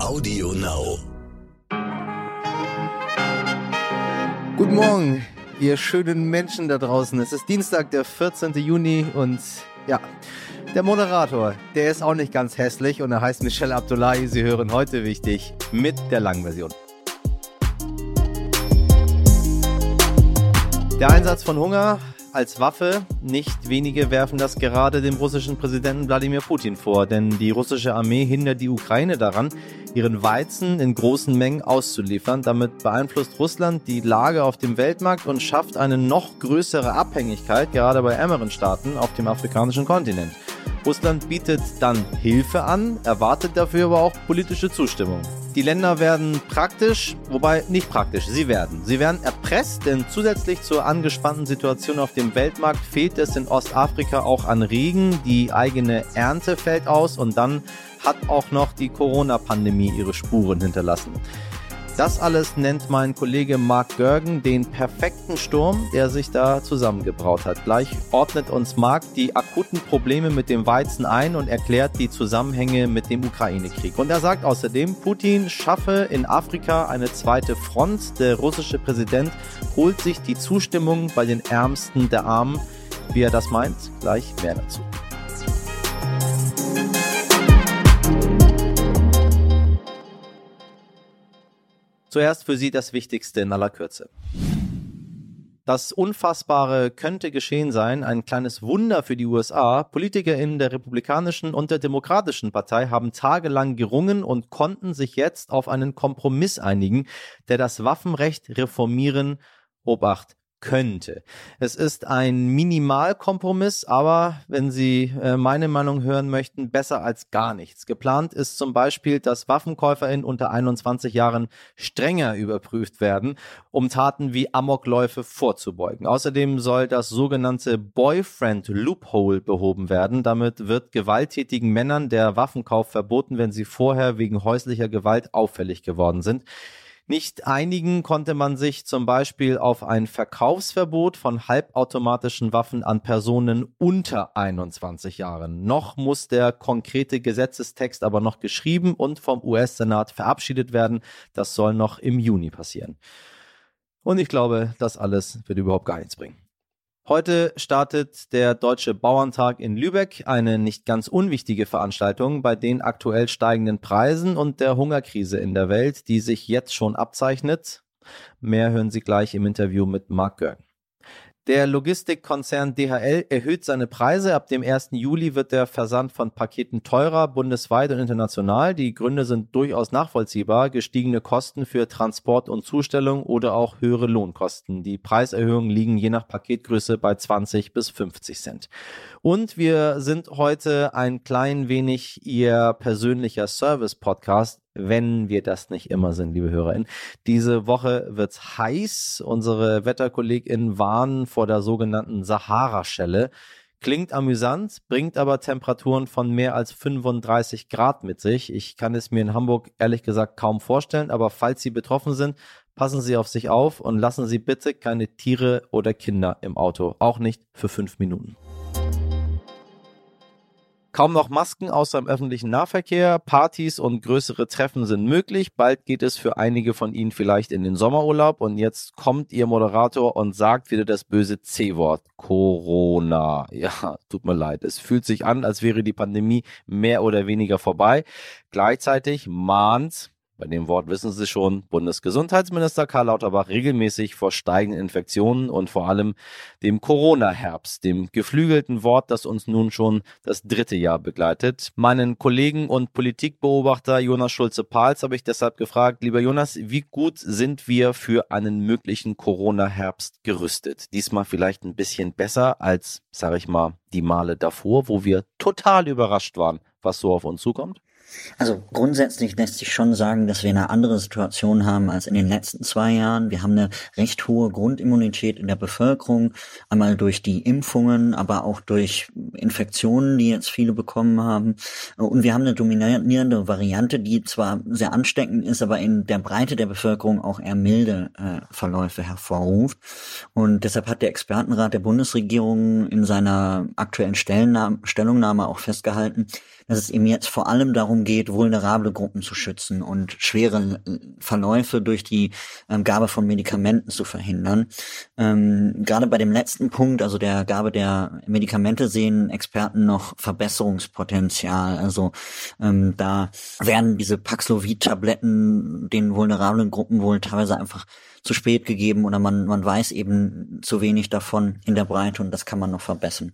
Audio Now. Guten Morgen, ihr schönen Menschen da draußen. Es ist Dienstag, der 14. Juni und ja, der Moderator, der ist auch nicht ganz hässlich und er heißt Michel Abdullahi. Sie hören heute wichtig mit der langen Version. Der Einsatz von Hunger als Waffe. Nicht wenige werfen das gerade dem russischen Präsidenten Wladimir Putin vor, denn die russische Armee hindert die Ukraine daran, ihren Weizen in großen Mengen auszuliefern. Damit beeinflusst Russland die Lage auf dem Weltmarkt und schafft eine noch größere Abhängigkeit, gerade bei ärmeren Staaten auf dem afrikanischen Kontinent. Russland bietet dann Hilfe an, erwartet dafür aber auch politische Zustimmung. Die Länder werden praktisch, wobei nicht praktisch, sie werden. Sie werden erpresst, denn zusätzlich zur angespannten Situation auf dem Weltmarkt fehlt es in Ostafrika auch an Regen. Die eigene Ernte fällt aus und dann hat auch noch die Corona-Pandemie ihre Spuren hinterlassen. Das alles nennt mein Kollege Mark Görgen den perfekten Sturm, der sich da zusammengebraut hat. Gleich ordnet uns Mark die akuten Probleme mit dem Weizen ein und erklärt die Zusammenhänge mit dem Ukraine-Krieg. Und er sagt außerdem, Putin schaffe in Afrika eine zweite Front. Der russische Präsident holt sich die Zustimmung bei den Ärmsten der Armen. Wie er das meint, gleich mehr dazu. Zuerst für Sie das Wichtigste in aller Kürze. Das Unfassbare könnte geschehen sein, ein kleines Wunder für die USA. Politiker in der Republikanischen und der Demokratischen Partei haben tagelang gerungen und konnten sich jetzt auf einen Kompromiss einigen, der das Waffenrecht reformieren, Obacht, könnte. Es ist ein Minimalkompromiss, aber wenn Sie äh, meine Meinung hören möchten, besser als gar nichts. Geplant ist zum Beispiel, dass WaffenkäuferInnen unter 21 Jahren strenger überprüft werden, um Taten wie Amokläufe vorzubeugen. Außerdem soll das sogenannte Boyfriend Loophole behoben werden. Damit wird gewalttätigen Männern der Waffenkauf verboten, wenn sie vorher wegen häuslicher Gewalt auffällig geworden sind. Nicht einigen konnte man sich zum Beispiel auf ein Verkaufsverbot von halbautomatischen Waffen an Personen unter 21 Jahren. Noch muss der konkrete Gesetzestext aber noch geschrieben und vom US-Senat verabschiedet werden. Das soll noch im Juni passieren. Und ich glaube, das alles wird überhaupt gar nichts bringen. Heute startet der Deutsche Bauerntag in Lübeck, eine nicht ganz unwichtige Veranstaltung bei den aktuell steigenden Preisen und der Hungerkrise in der Welt, die sich jetzt schon abzeichnet. Mehr hören Sie gleich im Interview mit Mark Görgen. Der Logistikkonzern DHL erhöht seine Preise. Ab dem 1. Juli wird der Versand von Paketen teurer, bundesweit und international. Die Gründe sind durchaus nachvollziehbar. Gestiegene Kosten für Transport und Zustellung oder auch höhere Lohnkosten. Die Preiserhöhungen liegen je nach Paketgröße bei 20 bis 50 Cent. Und wir sind heute ein klein wenig Ihr persönlicher Service-Podcast wenn wir das nicht immer sind, liebe HörerInnen. Diese Woche wird's heiß. Unsere WetterkollegInnen warnen vor der sogenannten Sahara-Schelle. Klingt amüsant, bringt aber Temperaturen von mehr als 35 Grad mit sich. Ich kann es mir in Hamburg ehrlich gesagt kaum vorstellen, aber falls Sie betroffen sind, passen Sie auf sich auf und lassen Sie bitte keine Tiere oder Kinder im Auto. Auch nicht für fünf Minuten. Kaum noch Masken außer im öffentlichen Nahverkehr, Partys und größere Treffen sind möglich. Bald geht es für einige von Ihnen vielleicht in den Sommerurlaub und jetzt kommt Ihr Moderator und sagt wieder das böse C-Wort. Corona. Ja, tut mir leid. Es fühlt sich an, als wäre die Pandemie mehr oder weniger vorbei. Gleichzeitig mahnt bei dem Wort wissen Sie schon, Bundesgesundheitsminister Karl Lauterbach regelmäßig vor steigenden Infektionen und vor allem dem Corona-Herbst, dem geflügelten Wort, das uns nun schon das dritte Jahr begleitet. Meinen Kollegen und Politikbeobachter Jonas Schulze-Pahls habe ich deshalb gefragt, lieber Jonas, wie gut sind wir für einen möglichen Corona-Herbst gerüstet? Diesmal vielleicht ein bisschen besser als, sage ich mal, die Male davor, wo wir total überrascht waren, was so auf uns zukommt? Also grundsätzlich lässt sich schon sagen, dass wir eine andere Situation haben als in den letzten zwei Jahren. Wir haben eine recht hohe Grundimmunität in der Bevölkerung, einmal durch die Impfungen, aber auch durch Infektionen, die jetzt viele bekommen haben. Und wir haben eine dominierende Variante, die zwar sehr ansteckend ist, aber in der Breite der Bevölkerung auch eher milde äh, Verläufe hervorruft. Und deshalb hat der Expertenrat der Bundesregierung in seiner aktuellen Stellungnahme auch festgehalten, dass es eben jetzt vor allem darum darum geht, vulnerable Gruppen zu schützen und schwere Verläufe durch die ähm, Gabe von Medikamenten zu verhindern. Ähm, gerade bei dem letzten Punkt, also der Gabe der Medikamente, sehen Experten noch Verbesserungspotenzial. Also ähm, da werden diese Paxlovid-Tabletten den vulnerablen Gruppen wohl teilweise einfach zu spät gegeben oder man, man weiß eben zu wenig davon in der Breite und das kann man noch verbessern.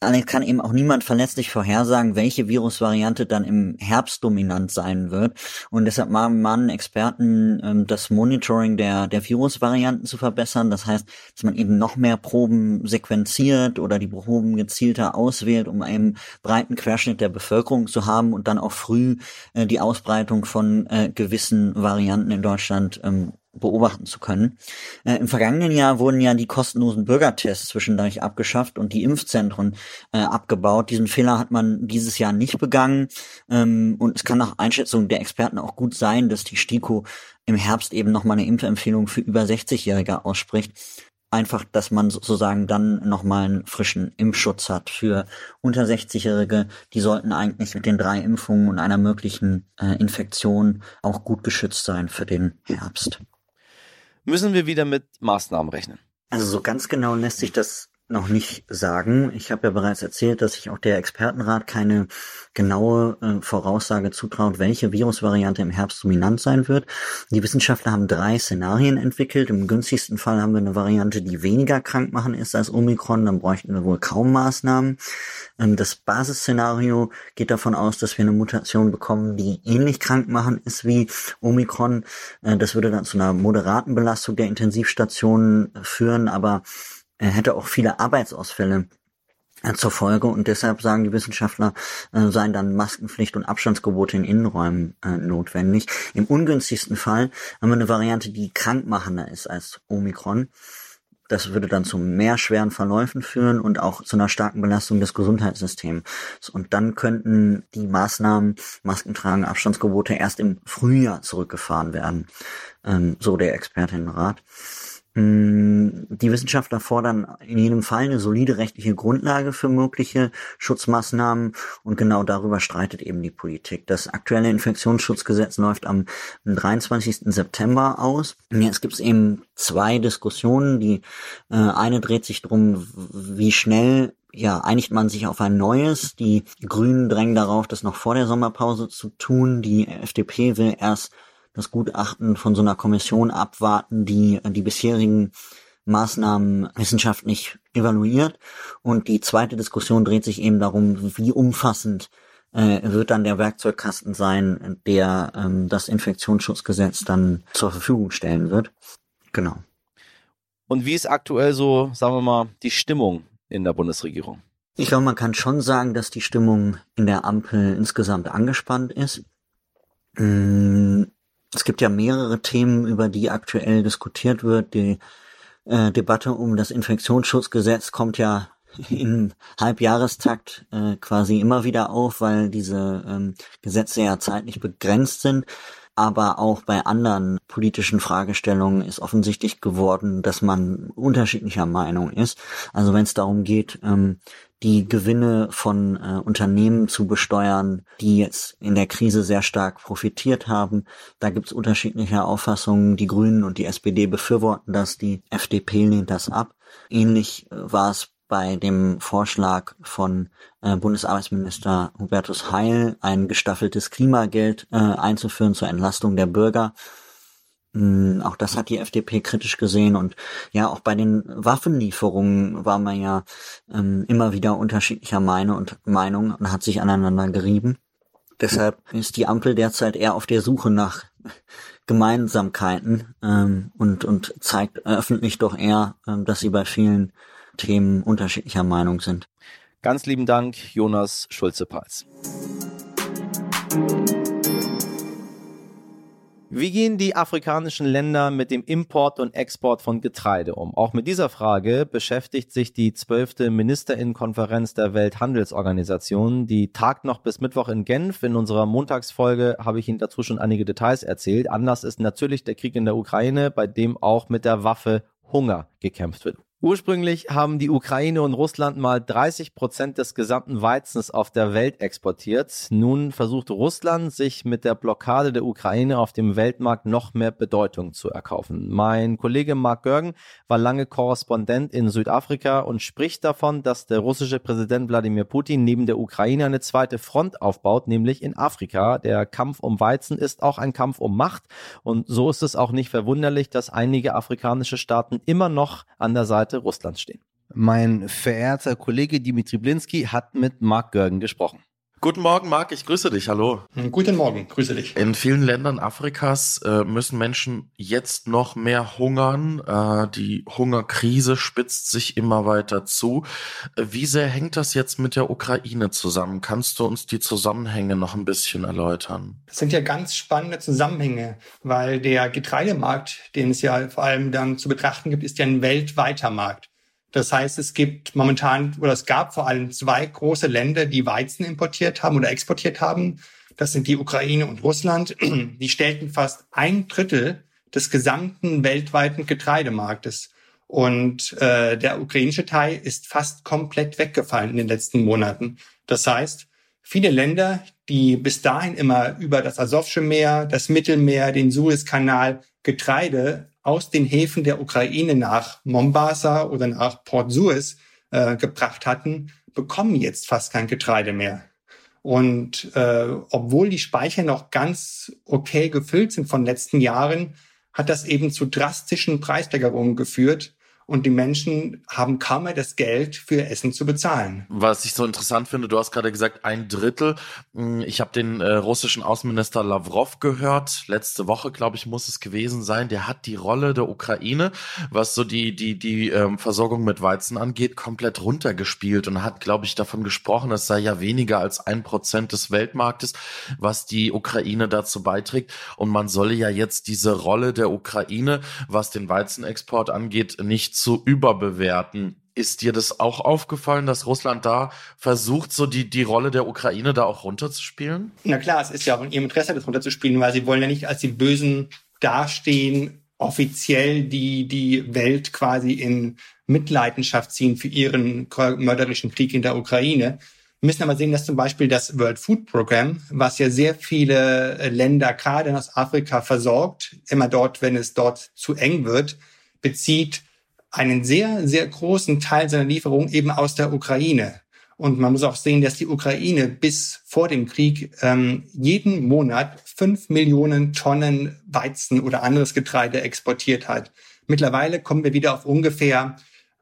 Allerdings kann eben auch niemand verlässlich vorhersagen, welche Virusvariante dann im Herbst dominant sein wird und deshalb mahnen Experten ähm, das Monitoring der, der Virusvarianten zu verbessern. Das heißt, dass man eben noch mehr Proben sequenziert oder die Proben gezielter auswählt, um einen breiten Querschnitt der Bevölkerung zu haben und dann auch früh äh, die Ausbreitung von äh, gewissen Varianten in Deutschland ähm, beobachten zu können. Äh, Im vergangenen Jahr wurden ja die kostenlosen Bürgertests zwischendurch abgeschafft und die Impfzentren äh, abgebaut. Diesen Fehler hat man dieses Jahr nicht begangen. Ähm, und es kann nach Einschätzung der Experten auch gut sein, dass die STIKO im Herbst eben nochmal eine Impfempfehlung für über 60-Jährige ausspricht. Einfach, dass man sozusagen dann nochmal einen frischen Impfschutz hat für unter 60-Jährige. Die sollten eigentlich mit den drei Impfungen und einer möglichen äh, Infektion auch gut geschützt sein für den Herbst müssen wir wieder mit Maßnahmen rechnen. Also so ganz genau lässt sich das noch nicht sagen. Ich habe ja bereits erzählt, dass sich auch der Expertenrat keine genaue äh, Voraussage zutraut, welche Virusvariante im Herbst dominant sein wird. Die Wissenschaftler haben drei Szenarien entwickelt. Im günstigsten Fall haben wir eine Variante, die weniger krank machen ist als Omikron. Dann bräuchten wir wohl kaum Maßnahmen. Ähm, das Basisszenario geht davon aus, dass wir eine Mutation bekommen, die ähnlich krank machen ist wie Omikron. Äh, das würde dann zu einer moderaten Belastung der Intensivstationen führen, aber er hätte auch viele Arbeitsausfälle zur Folge und deshalb sagen die Wissenschaftler, äh, seien dann Maskenpflicht und Abstandsgebote in Innenräumen äh, notwendig. Im ungünstigsten Fall haben wir eine Variante, die krankmachender ist als Omikron. Das würde dann zu mehr schweren Verläufen führen und auch zu einer starken Belastung des Gesundheitssystems. Und dann könnten die Maßnahmen, Maskentragen, Abstandsgebote erst im Frühjahr zurückgefahren werden. Ähm, so der Expertinnenrat. Mm, die Wissenschaftler fordern in jedem Fall eine solide rechtliche Grundlage für mögliche Schutzmaßnahmen und genau darüber streitet eben die Politik. Das aktuelle Infektionsschutzgesetz läuft am 23. September aus. Jetzt gibt es eben zwei Diskussionen. Die äh, eine dreht sich darum, wie schnell ja, einigt man sich auf ein neues. Die Grünen drängen darauf, das noch vor der Sommerpause zu tun. Die FDP will erst das Gutachten von so einer Kommission abwarten, die die bisherigen Maßnahmen wissenschaftlich evaluiert. Und die zweite Diskussion dreht sich eben darum, wie umfassend äh, wird dann der Werkzeugkasten sein, der ähm, das Infektionsschutzgesetz dann zur Verfügung stellen wird. Genau. Und wie ist aktuell so, sagen wir mal, die Stimmung in der Bundesregierung? Ich glaube, man kann schon sagen, dass die Stimmung in der Ampel insgesamt angespannt ist. Es gibt ja mehrere Themen, über die aktuell diskutiert wird. Die äh, Debatte um das Infektionsschutzgesetz kommt ja im Halbjahrestakt äh, quasi immer wieder auf, weil diese ähm, Gesetze ja zeitlich begrenzt sind. Aber auch bei anderen politischen Fragestellungen ist offensichtlich geworden, dass man unterschiedlicher Meinung ist. Also wenn es darum geht, ähm, die Gewinne von äh, Unternehmen zu besteuern, die jetzt in der Krise sehr stark profitiert haben. Da gibt es unterschiedliche Auffassungen. Die Grünen und die SPD befürworten das, die FDP lehnt das ab. Ähnlich äh, war es bei dem Vorschlag von äh, Bundesarbeitsminister Hubertus Heil, ein gestaffeltes Klimageld äh, einzuführen zur Entlastung der Bürger. Hm, auch das hat die FDP kritisch gesehen und ja, auch bei den Waffenlieferungen war man ja ähm, immer wieder unterschiedlicher Meinung und Meinung und hat sich aneinander gerieben. Deshalb ist die Ampel derzeit eher auf der Suche nach Gemeinsamkeiten ähm, und, und zeigt öffentlich doch eher, ähm, dass sie bei vielen Themen unterschiedlicher Meinung sind. Ganz lieben Dank, Jonas Schulze-Peitz. Wie gehen die afrikanischen Länder mit dem Import und Export von Getreide um? Auch mit dieser Frage beschäftigt sich die zwölfte Ministerinnenkonferenz der Welthandelsorganisation. Die tagt noch bis Mittwoch in Genf. In unserer Montagsfolge habe ich Ihnen dazu schon einige Details erzählt. Anders ist natürlich der Krieg in der Ukraine, bei dem auch mit der Waffe Hunger gekämpft wird. Ursprünglich haben die Ukraine und Russland mal 30 Prozent des gesamten Weizens auf der Welt exportiert. Nun versucht Russland, sich mit der Blockade der Ukraine auf dem Weltmarkt noch mehr Bedeutung zu erkaufen. Mein Kollege Mark Görgen war lange Korrespondent in Südafrika und spricht davon, dass der russische Präsident Wladimir Putin neben der Ukraine eine zweite Front aufbaut, nämlich in Afrika. Der Kampf um Weizen ist auch ein Kampf um Macht und so ist es auch nicht verwunderlich, dass einige afrikanische Staaten immer noch an der Seite Seite Russlands stehen. Mein verehrter Kollege Dimitri Blinski hat mit Mark Görgen gesprochen. Guten Morgen, Marc, ich grüße dich. Hallo. Guten Morgen, grüße dich. In vielen Ländern Afrikas äh, müssen Menschen jetzt noch mehr hungern. Äh, die Hungerkrise spitzt sich immer weiter zu. Wie sehr hängt das jetzt mit der Ukraine zusammen? Kannst du uns die Zusammenhänge noch ein bisschen erläutern? Das sind ja ganz spannende Zusammenhänge, weil der Getreidemarkt, den es ja vor allem dann zu betrachten gibt, ist ja ein weltweiter Markt. Das heißt, es gibt momentan oder es gab vor allem zwei große Länder, die Weizen importiert haben oder exportiert haben. Das sind die Ukraine und Russland. Die stellten fast ein Drittel des gesamten weltweiten Getreidemarktes. Und äh, der ukrainische Teil ist fast komplett weggefallen in den letzten Monaten. Das heißt, viele Länder, die bis dahin immer über das Asowsche Meer, das Mittelmeer, den Suezkanal Getreide aus den Häfen der Ukraine nach Mombasa oder nach Port Suez äh, gebracht hatten, bekommen jetzt fast kein Getreide mehr. Und äh, obwohl die Speicher noch ganz okay gefüllt sind von letzten Jahren, hat das eben zu drastischen Preissteigerungen geführt und die Menschen haben kaum mehr das Geld für Essen zu bezahlen. Was ich so interessant finde, du hast gerade gesagt, ein Drittel. Hm, ich habe den äh, russischen Außenminister Lavrov gehört. Letzte Woche, glaube ich, muss es gewesen sein. Der hat die Rolle der Ukraine, was so die die die ähm, Versorgung mit Weizen angeht, komplett runtergespielt und hat, glaube ich, davon gesprochen, es sei ja weniger als ein Prozent des Weltmarktes, was die Ukraine dazu beiträgt. Und man solle ja jetzt diese Rolle der Ukraine, was den Weizenexport angeht, nicht zu überbewerten. Ist dir das auch aufgefallen, dass Russland da versucht, so die, die Rolle der Ukraine da auch runterzuspielen? Na klar, es ist ja auch in ihrem Interesse, das runterzuspielen, weil sie wollen ja nicht als die Bösen dastehen, offiziell die, die Welt quasi in Mitleidenschaft ziehen für ihren mörderischen Krieg in der Ukraine. Wir müssen aber sehen, dass zum Beispiel das World Food Program, was ja sehr viele Länder gerade in Ostafrika versorgt, immer dort, wenn es dort zu eng wird, bezieht einen sehr, sehr großen Teil seiner Lieferung eben aus der Ukraine. Und man muss auch sehen, dass die Ukraine bis vor dem Krieg ähm, jeden Monat fünf Millionen Tonnen Weizen oder anderes Getreide exportiert hat. Mittlerweile kommen wir wieder auf ungefähr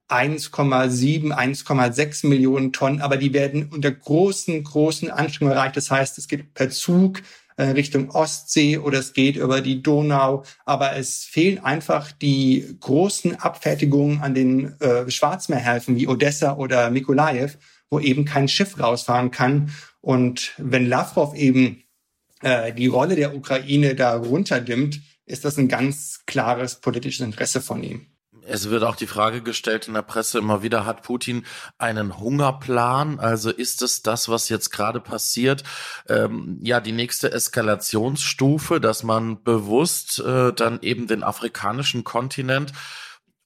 1,7, 1,6 Millionen Tonnen, aber die werden unter großen, großen Anstrengungen erreicht. Das heißt, es geht per Zug Richtung Ostsee oder es geht über die Donau. Aber es fehlen einfach die großen Abfertigungen an den äh, Schwarzmeerhäfen wie Odessa oder Mikolajew, wo eben kein Schiff rausfahren kann. Und wenn Lavrov eben äh, die Rolle der Ukraine da runterdimmt, ist das ein ganz klares politisches Interesse von ihm. Es wird auch die Frage gestellt in der Presse immer wieder, hat Putin einen Hungerplan? Also ist es das, was jetzt gerade passiert, ähm, ja, die nächste Eskalationsstufe, dass man bewusst äh, dann eben den afrikanischen Kontinent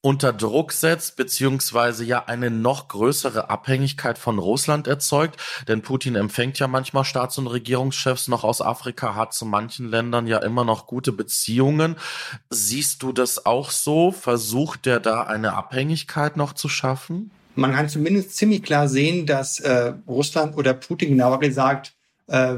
unter Druck setzt, beziehungsweise ja eine noch größere Abhängigkeit von Russland erzeugt. Denn Putin empfängt ja manchmal Staats- und Regierungschefs noch aus Afrika, hat zu manchen Ländern ja immer noch gute Beziehungen. Siehst du das auch so? Versucht der da eine Abhängigkeit noch zu schaffen? Man kann zumindest ziemlich klar sehen, dass äh, Russland oder Putin genauer gesagt äh,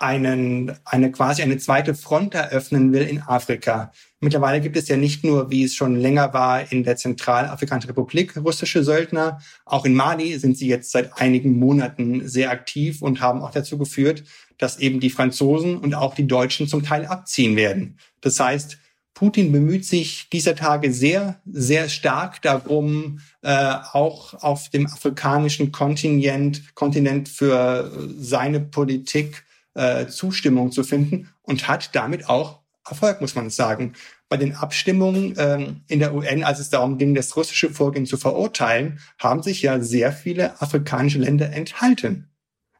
einen, eine quasi eine zweite Front eröffnen will in Afrika. Mittlerweile gibt es ja nicht nur, wie es schon länger war, in der Zentralafrikanischen Republik russische Söldner. Auch in Mali sind sie jetzt seit einigen Monaten sehr aktiv und haben auch dazu geführt, dass eben die Franzosen und auch die Deutschen zum Teil abziehen werden. Das heißt, Putin bemüht sich dieser Tage sehr, sehr stark darum, äh, auch auf dem afrikanischen Kontinent, Kontinent für seine Politik äh, Zustimmung zu finden und hat damit auch Erfolg, muss man sagen. Bei den Abstimmungen ähm, in der UN, als es darum ging, das russische Vorgehen zu verurteilen, haben sich ja sehr viele afrikanische Länder enthalten.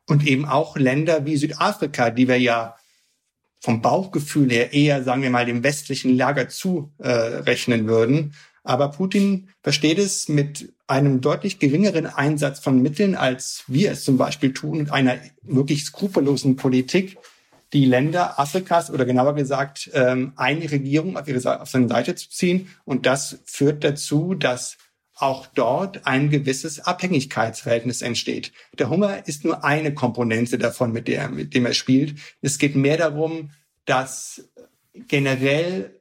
Und eben auch Länder wie Südafrika, die wir ja vom Bauchgefühl her eher, sagen wir mal, dem westlichen Lager zurechnen äh, würden. Aber Putin versteht es mit einem deutlich geringeren Einsatz von Mitteln, als wir es zum Beispiel tun, und einer wirklich skrupellosen Politik, die Länder Afrikas oder genauer gesagt ähm, eine Regierung auf, ihre, auf seine Seite zu ziehen. Und das führt dazu, dass auch dort ein gewisses Abhängigkeitsverhältnis entsteht. Der Hunger ist nur eine Komponente davon, mit der, mit dem er spielt. Es geht mehr darum, dass generell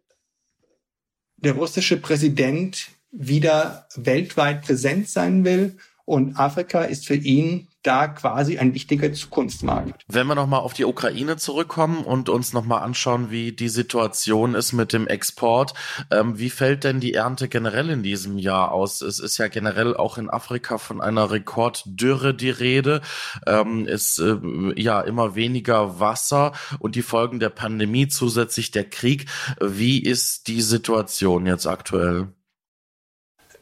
der russische Präsident wieder weltweit präsent sein will. Und Afrika ist für ihn da quasi ein wichtiger Zukunftsmarkt. Wenn wir nochmal auf die Ukraine zurückkommen und uns nochmal anschauen, wie die Situation ist mit dem Export, ähm, wie fällt denn die Ernte generell in diesem Jahr aus? Es ist ja generell auch in Afrika von einer Rekorddürre die Rede. Ähm, ist äh, ja immer weniger Wasser und die Folgen der Pandemie, zusätzlich der Krieg. Wie ist die Situation jetzt aktuell?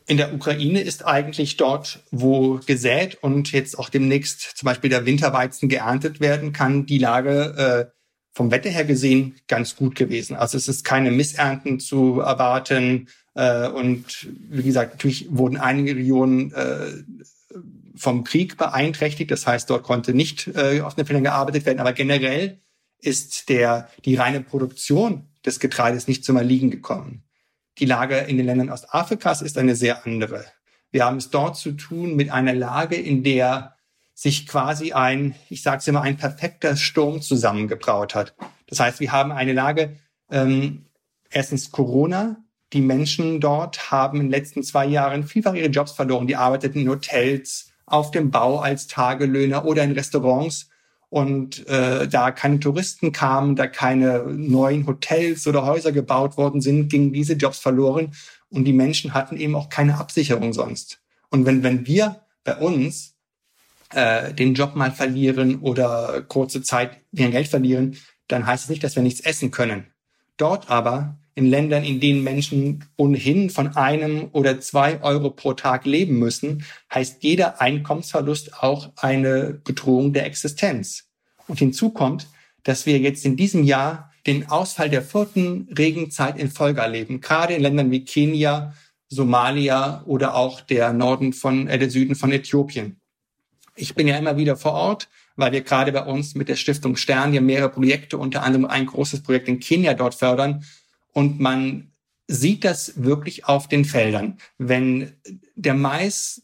In der Ukraine ist eigentlich dort, wo gesät und jetzt auch demnächst zum Beispiel der Winterweizen geerntet werden kann, die Lage äh, vom Wetter her gesehen ganz gut gewesen. Also es ist keine Missernten zu erwarten. Äh, und wie gesagt, natürlich wurden einige Regionen äh, vom Krieg beeinträchtigt. Das heißt, dort konnte nicht äh, auf den Feldern gearbeitet werden. Aber generell ist der, die reine Produktion des Getreides nicht zum Erliegen gekommen. Die Lage in den Ländern Ostafrikas ist eine sehr andere. Wir haben es dort zu tun mit einer Lage, in der sich quasi ein, ich sage es immer, ein perfekter Sturm zusammengebraut hat. Das heißt, wir haben eine Lage, ähm, erstens Corona, die Menschen dort haben in den letzten zwei Jahren vielfach ihre Jobs verloren. Die arbeiteten in Hotels, auf dem Bau als Tagelöhner oder in Restaurants und äh, da keine Touristen kamen, da keine neuen Hotels oder Häuser gebaut worden sind, gingen diese Jobs verloren und die Menschen hatten eben auch keine Absicherung sonst. Und wenn, wenn wir bei uns äh, den Job mal verlieren oder kurze Zeit mehr Geld verlieren, dann heißt es nicht, dass wir nichts essen können. Dort aber in Ländern, in denen Menschen ohnehin von einem oder zwei Euro pro Tag leben müssen, heißt jeder Einkommensverlust auch eine Bedrohung der Existenz. Und hinzu kommt, dass wir jetzt in diesem Jahr den Ausfall der vierten Regenzeit in Folge erleben, gerade in Ländern wie Kenia, Somalia oder auch der Norden von, äh, der Süden von Äthiopien. Ich bin ja immer wieder vor Ort, weil wir gerade bei uns mit der Stiftung Stern ja mehrere Projekte, unter anderem ein großes Projekt in Kenia dort fördern, und man sieht das wirklich auf den Feldern. Wenn der Mais,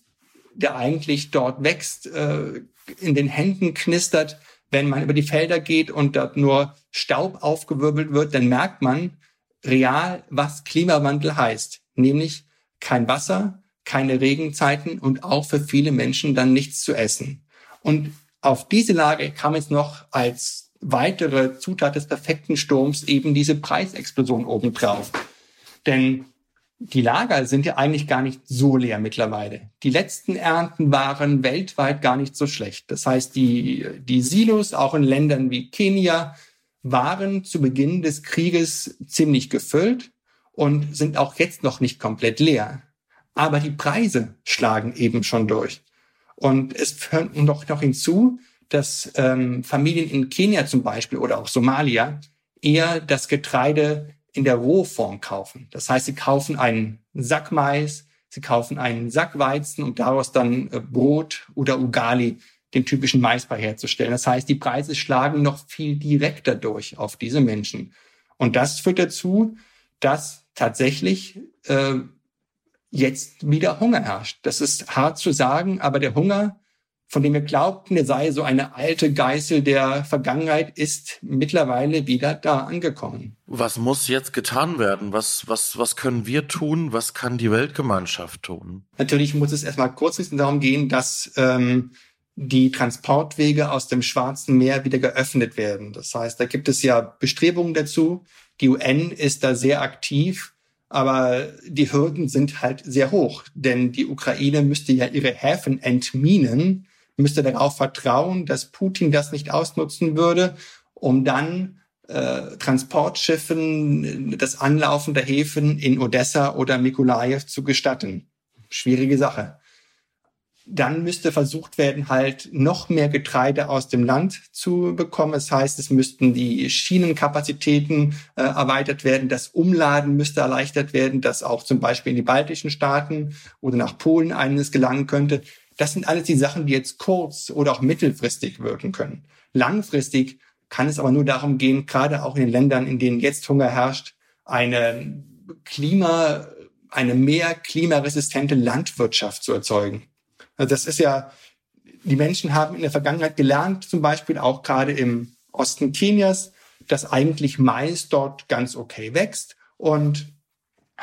der eigentlich dort wächst, äh, in den Händen knistert, wenn man über die Felder geht und dort nur Staub aufgewirbelt wird, dann merkt man real, was Klimawandel heißt. Nämlich kein Wasser, keine Regenzeiten und auch für viele Menschen dann nichts zu essen. Und auf diese Lage kam es noch als weitere Zutat des perfekten Sturms eben diese Preisexplosion obendrauf. Denn die Lager sind ja eigentlich gar nicht so leer mittlerweile. Die letzten Ernten waren weltweit gar nicht so schlecht. Das heißt, die, die Silos, auch in Ländern wie Kenia, waren zu Beginn des Krieges ziemlich gefüllt und sind auch jetzt noch nicht komplett leer. Aber die Preise schlagen eben schon durch. Und es führt noch, noch hinzu, dass ähm, Familien in Kenia zum Beispiel oder auch Somalia eher das Getreide in der Rohform kaufen. Das heißt, sie kaufen einen Sack Mais, sie kaufen einen Sack Weizen, um daraus dann äh, Brot oder Ugali, den typischen Maisbrei herzustellen. Das heißt, die Preise schlagen noch viel direkter durch auf diese Menschen. Und das führt dazu, dass tatsächlich äh, jetzt wieder Hunger herrscht. Das ist hart zu sagen, aber der Hunger von dem wir glaubten, er sei so eine alte Geißel der Vergangenheit, ist mittlerweile wieder da angekommen. Was muss jetzt getan werden? Was, was, was können wir tun? Was kann die Weltgemeinschaft tun? Natürlich muss es erstmal kurzfristig darum gehen, dass ähm, die Transportwege aus dem Schwarzen Meer wieder geöffnet werden. Das heißt, da gibt es ja Bestrebungen dazu. Die UN ist da sehr aktiv. Aber die Hürden sind halt sehr hoch, denn die Ukraine müsste ja ihre Häfen entminen müsste darauf vertrauen, dass Putin das nicht ausnutzen würde, um dann äh, Transportschiffen das Anlaufen der Häfen in Odessa oder Mikolajew zu gestatten. Schwierige Sache. dann müsste versucht werden, halt noch mehr Getreide aus dem Land zu bekommen. Das heißt, es müssten die Schienenkapazitäten äh, erweitert werden, das Umladen müsste erleichtert werden, dass auch zum Beispiel in die baltischen Staaten oder nach Polen eines gelangen könnte. Das sind alles die Sachen, die jetzt kurz- oder auch mittelfristig wirken können. Langfristig kann es aber nur darum gehen, gerade auch in den Ländern, in denen jetzt Hunger herrscht, eine Klima, eine mehr klimaresistente Landwirtschaft zu erzeugen. Also das ist ja, die Menschen haben in der Vergangenheit gelernt, zum Beispiel auch gerade im Osten Kenias, dass eigentlich Mais dort ganz okay wächst und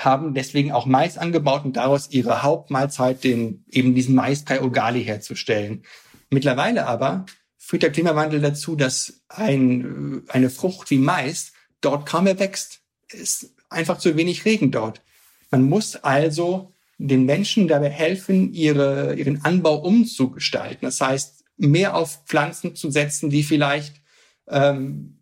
haben deswegen auch Mais angebaut und daraus ihre Hauptmahlzeit, den, eben diesen Mais bei Ugali herzustellen. Mittlerweile aber führt der Klimawandel dazu, dass ein, eine Frucht wie Mais dort kaum mehr wächst. Es ist einfach zu wenig Regen dort. Man muss also den Menschen dabei helfen, ihre, ihren Anbau umzugestalten. Das heißt, mehr auf Pflanzen zu setzen, die vielleicht ähm,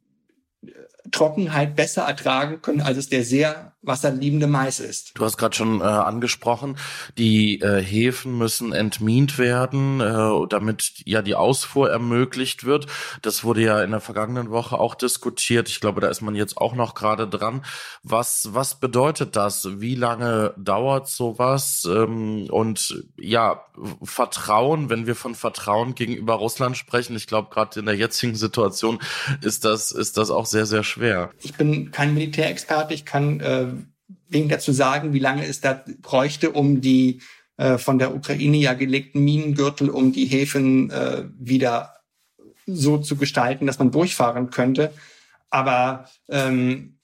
Trockenheit besser ertragen können, als es der sehr wasserliebende Mais ist. Du hast gerade schon äh, angesprochen, die äh, Häfen müssen entmint werden, äh, damit ja die Ausfuhr ermöglicht wird. Das wurde ja in der vergangenen Woche auch diskutiert. Ich glaube, da ist man jetzt auch noch gerade dran. Was was bedeutet das? Wie lange dauert sowas? Ähm, und ja, Vertrauen, wenn wir von Vertrauen gegenüber Russland sprechen, ich glaube, gerade in der jetzigen Situation ist das ist das auch sehr sehr schwer. Ich bin kein Militärexperte, ich kann äh, wenig dazu sagen, wie lange es da bräuchte, um die äh, von der Ukraine ja gelegten Minengürtel, um die Häfen äh, wieder so zu gestalten, dass man durchfahren könnte. Aber ähm,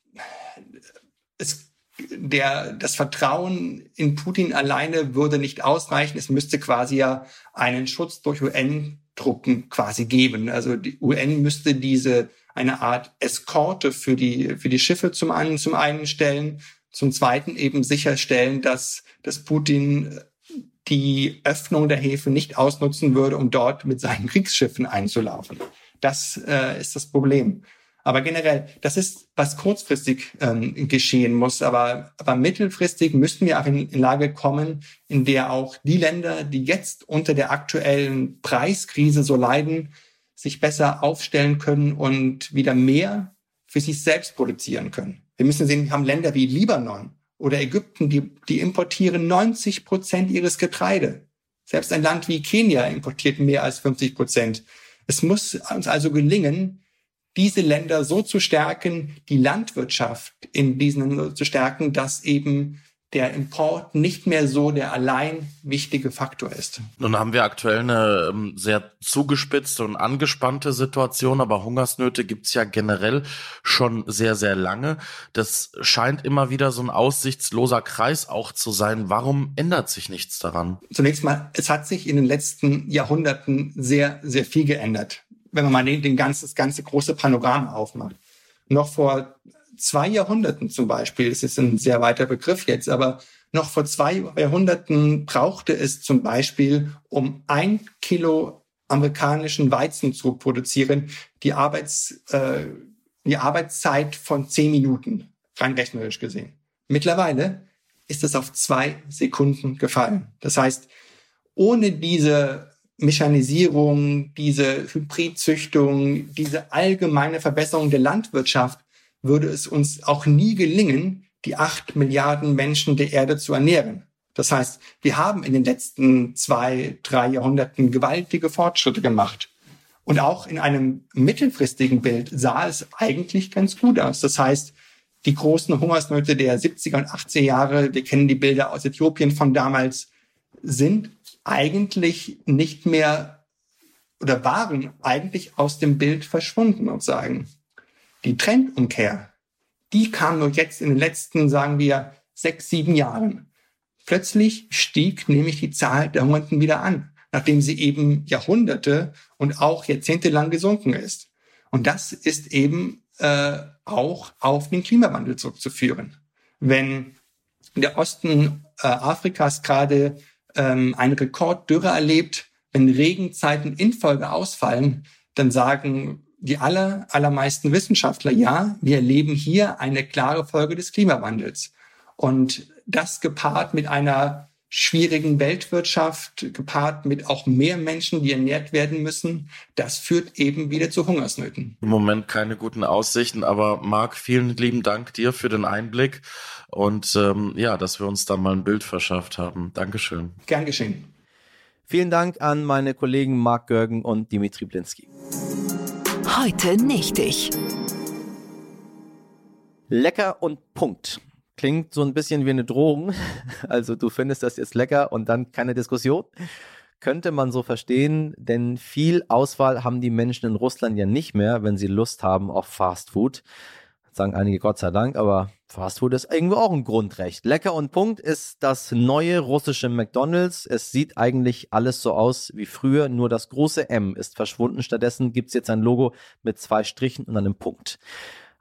es, der, das Vertrauen in Putin alleine würde nicht ausreichen. Es müsste quasi ja einen Schutz durch UN-Truppen quasi geben. Also die UN müsste diese eine Art Eskorte für die, für die Schiffe zum einen, zum einen stellen, zum zweiten eben sicherstellen, dass, dass Putin die Öffnung der Häfen nicht ausnutzen würde, um dort mit seinen Kriegsschiffen einzulaufen. Das äh, ist das Problem. Aber generell, das ist, was kurzfristig ähm, geschehen muss. Aber, aber mittelfristig müssten wir auch in, in Lage kommen, in der auch die Länder, die jetzt unter der aktuellen Preiskrise so leiden, sich besser aufstellen können und wieder mehr für sich selbst produzieren können. Wir müssen sehen, wir haben Länder wie Libanon oder Ägypten, die, die importieren 90 Prozent ihres Getreide. Selbst ein Land wie Kenia importiert mehr als 50 Prozent. Es muss uns also gelingen, diese Länder so zu stärken, die Landwirtschaft in diesen Ländern zu stärken, dass eben der Import nicht mehr so der allein wichtige Faktor ist. Nun haben wir aktuell eine ähm, sehr zugespitzte und angespannte Situation, aber Hungersnöte gibt's ja generell schon sehr, sehr lange. Das scheint immer wieder so ein aussichtsloser Kreis auch zu sein. Warum ändert sich nichts daran? Zunächst mal, es hat sich in den letzten Jahrhunderten sehr, sehr viel geändert. Wenn man mal den, den ganzen, das ganze große Panorama aufmacht. Noch vor zwei Jahrhunderten zum Beispiel, das ist ein sehr weiter Begriff jetzt, aber noch vor zwei Jahrhunderten brauchte es zum Beispiel, um ein Kilo amerikanischen Weizen zu produzieren, die, Arbeits, äh, die Arbeitszeit von zehn Minuten, rein rechnerisch gesehen. Mittlerweile ist es auf zwei Sekunden gefallen. Das heißt, ohne diese Mechanisierung, diese Hybridzüchtung, diese allgemeine Verbesserung der Landwirtschaft würde es uns auch nie gelingen, die acht Milliarden Menschen der Erde zu ernähren. Das heißt, wir haben in den letzten zwei, drei Jahrhunderten gewaltige Fortschritte gemacht. Und auch in einem mittelfristigen Bild sah es eigentlich ganz gut aus. Das heißt, die großen Hungersnöte der 70er und 80er Jahre, wir kennen die Bilder aus Äthiopien von damals, sind eigentlich nicht mehr oder waren eigentlich aus dem Bild verschwunden, muss sagen. Die Trendumkehr, die kam nur jetzt in den letzten, sagen wir, sechs, sieben Jahren. Plötzlich stieg nämlich die Zahl der Hungernden wieder an, nachdem sie eben Jahrhunderte und auch Jahrzehnte lang gesunken ist. Und das ist eben äh, auch auf den Klimawandel zurückzuführen. Wenn der Osten äh, Afrikas gerade ähm, eine Rekorddürre erlebt, wenn Regenzeiten in Folge ausfallen, dann sagen die aller, allermeisten Wissenschaftler, ja, wir erleben hier eine klare Folge des Klimawandels. Und das gepaart mit einer schwierigen Weltwirtschaft gepaart mit auch mehr Menschen, die ernährt werden müssen, das führt eben wieder zu Hungersnöten. Im Moment keine guten Aussichten, aber Marc, vielen lieben Dank dir für den Einblick und ähm, ja, dass wir uns da mal ein Bild verschafft haben. Dankeschön. Gern geschehen. Vielen Dank an meine Kollegen Marc Görgen und Dimitri Blinski. Heute nicht ich. Lecker und Punkt. Klingt so ein bisschen wie eine Drohung. Also du findest das jetzt lecker und dann keine Diskussion. Könnte man so verstehen, denn viel Auswahl haben die Menschen in Russland ja nicht mehr, wenn sie Lust haben auf Fast Food. Sagen einige Gott sei Dank, aber Fast Food ist irgendwo auch ein Grundrecht. Lecker und Punkt ist das neue russische McDonald's. Es sieht eigentlich alles so aus wie früher, nur das große M ist verschwunden. Stattdessen gibt es jetzt ein Logo mit zwei Strichen und einem Punkt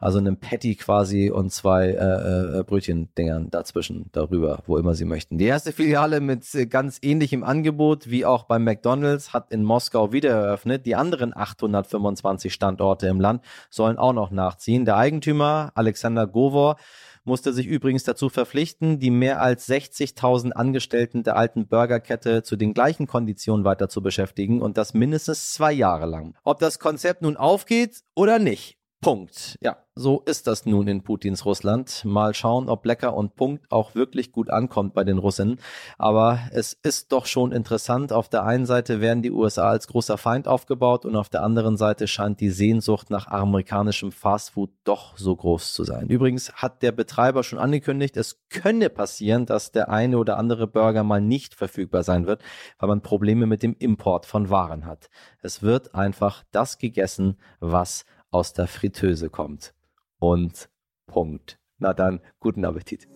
also einem Patty quasi und zwei äh, äh, Brötchendingern dazwischen, darüber, wo immer sie möchten. Die erste Filiale mit äh, ganz ähnlichem Angebot wie auch beim McDonald's hat in Moskau wieder eröffnet. Die anderen 825 Standorte im Land sollen auch noch nachziehen. Der Eigentümer Alexander Govor musste sich übrigens dazu verpflichten, die mehr als 60.000 Angestellten der alten Burgerkette zu den gleichen Konditionen weiter zu beschäftigen und das mindestens zwei Jahre lang. Ob das Konzept nun aufgeht oder nicht, Punkt. Ja, so ist das nun in Putins Russland. Mal schauen, ob Lecker und Punkt auch wirklich gut ankommt bei den Russen. Aber es ist doch schon interessant. Auf der einen Seite werden die USA als großer Feind aufgebaut und auf der anderen Seite scheint die Sehnsucht nach amerikanischem Fastfood doch so groß zu sein. Übrigens hat der Betreiber schon angekündigt, es könne passieren, dass der eine oder andere Burger mal nicht verfügbar sein wird, weil man Probleme mit dem Import von Waren hat. Es wird einfach das gegessen, was aus der Fritteuse kommt. Und Punkt. Na dann, guten Appetit.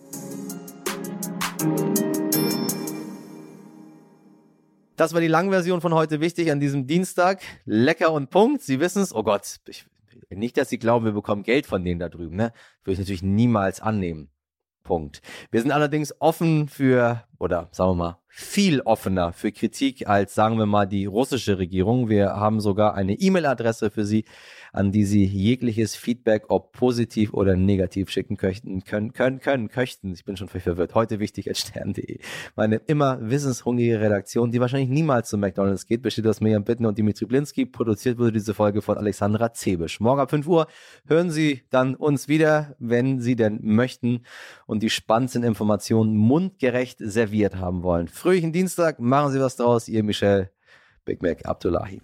Das war die Langversion von heute wichtig an diesem Dienstag. Lecker und Punkt. Sie wissen es. Oh Gott, ich, nicht, dass Sie glauben, wir bekommen Geld von denen da drüben. Ne? Würde ich natürlich niemals annehmen. Punkt. Wir sind allerdings offen für, oder sagen wir mal, viel offener für Kritik als, sagen wir mal, die russische Regierung. Wir haben sogar eine E-Mail-Adresse für Sie, an die Sie jegliches Feedback, ob positiv oder negativ schicken köchten, können, können, können, köchten. Ich bin schon verwirrt. Heute wichtig als stern.de. Meine immer wissenshungrige Redaktion, die wahrscheinlich niemals zu McDonalds geht, besteht aus Miriam Bittner und Dimitri Blinski. Produziert wurde diese Folge von Alexandra Zebisch. Morgen ab 5 Uhr hören Sie dann uns wieder, wenn Sie denn möchten und die spannendsten Informationen mundgerecht serviert haben wollen. Fröhlichen Dienstag, machen Sie was draus, Ihr Michel Big Mac Abdullahi.